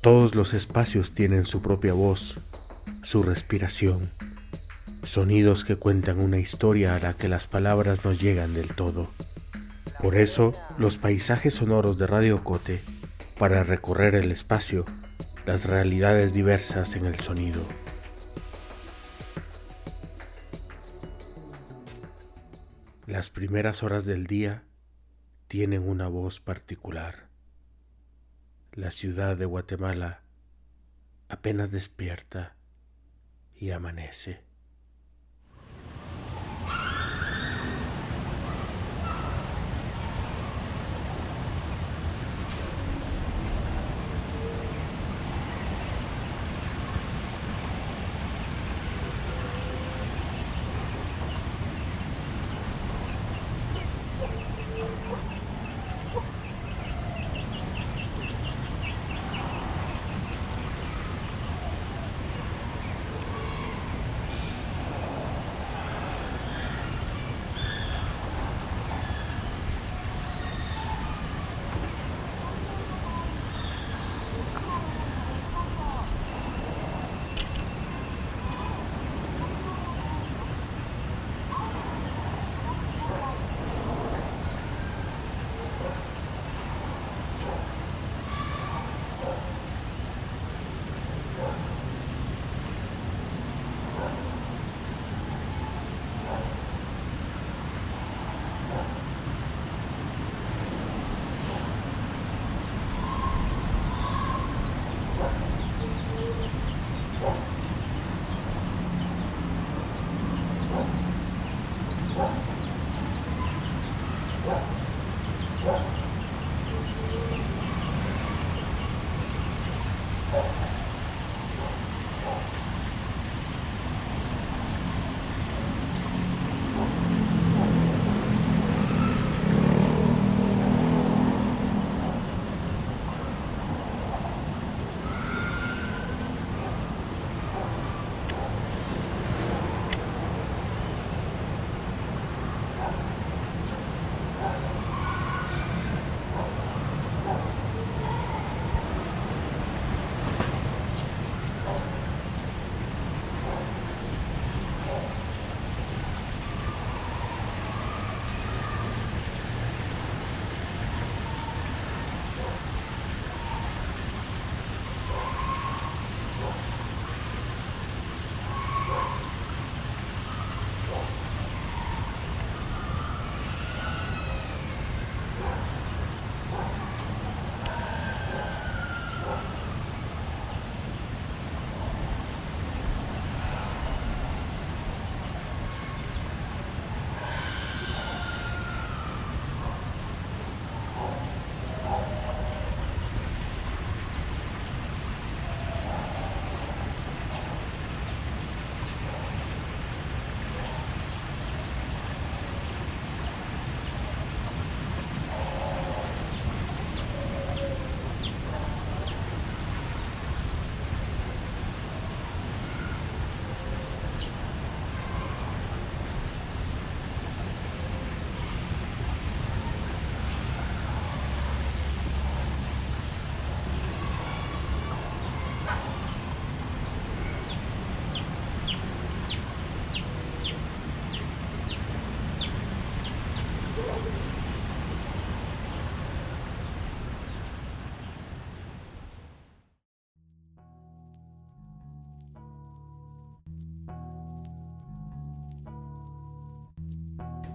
Todos los espacios tienen su propia voz, su respiración, sonidos que cuentan una historia a la que las palabras no llegan del todo. Por eso, los paisajes sonoros de Radio Cote, para recorrer el espacio, las realidades diversas en el sonido. Las primeras horas del día tienen una voz particular. La ciudad de Guatemala apenas despierta y amanece.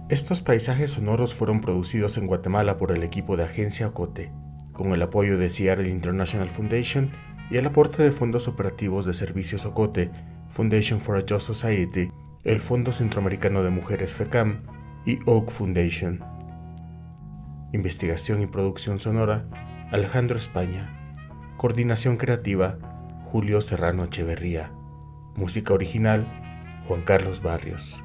Estos paisajes sonoros fueron producidos en Guatemala por el equipo de Agencia Ocote, con el apoyo de Seattle International Foundation y el aporte de fondos operativos de Servicios Ocote, Foundation for a Just Society, el Fondo Centroamericano de Mujeres FECAM y Oak Foundation. Investigación y producción sonora, Alejandro España. Coordinación creativa, Julio Serrano Echeverría. Música original, Juan Carlos Barrios.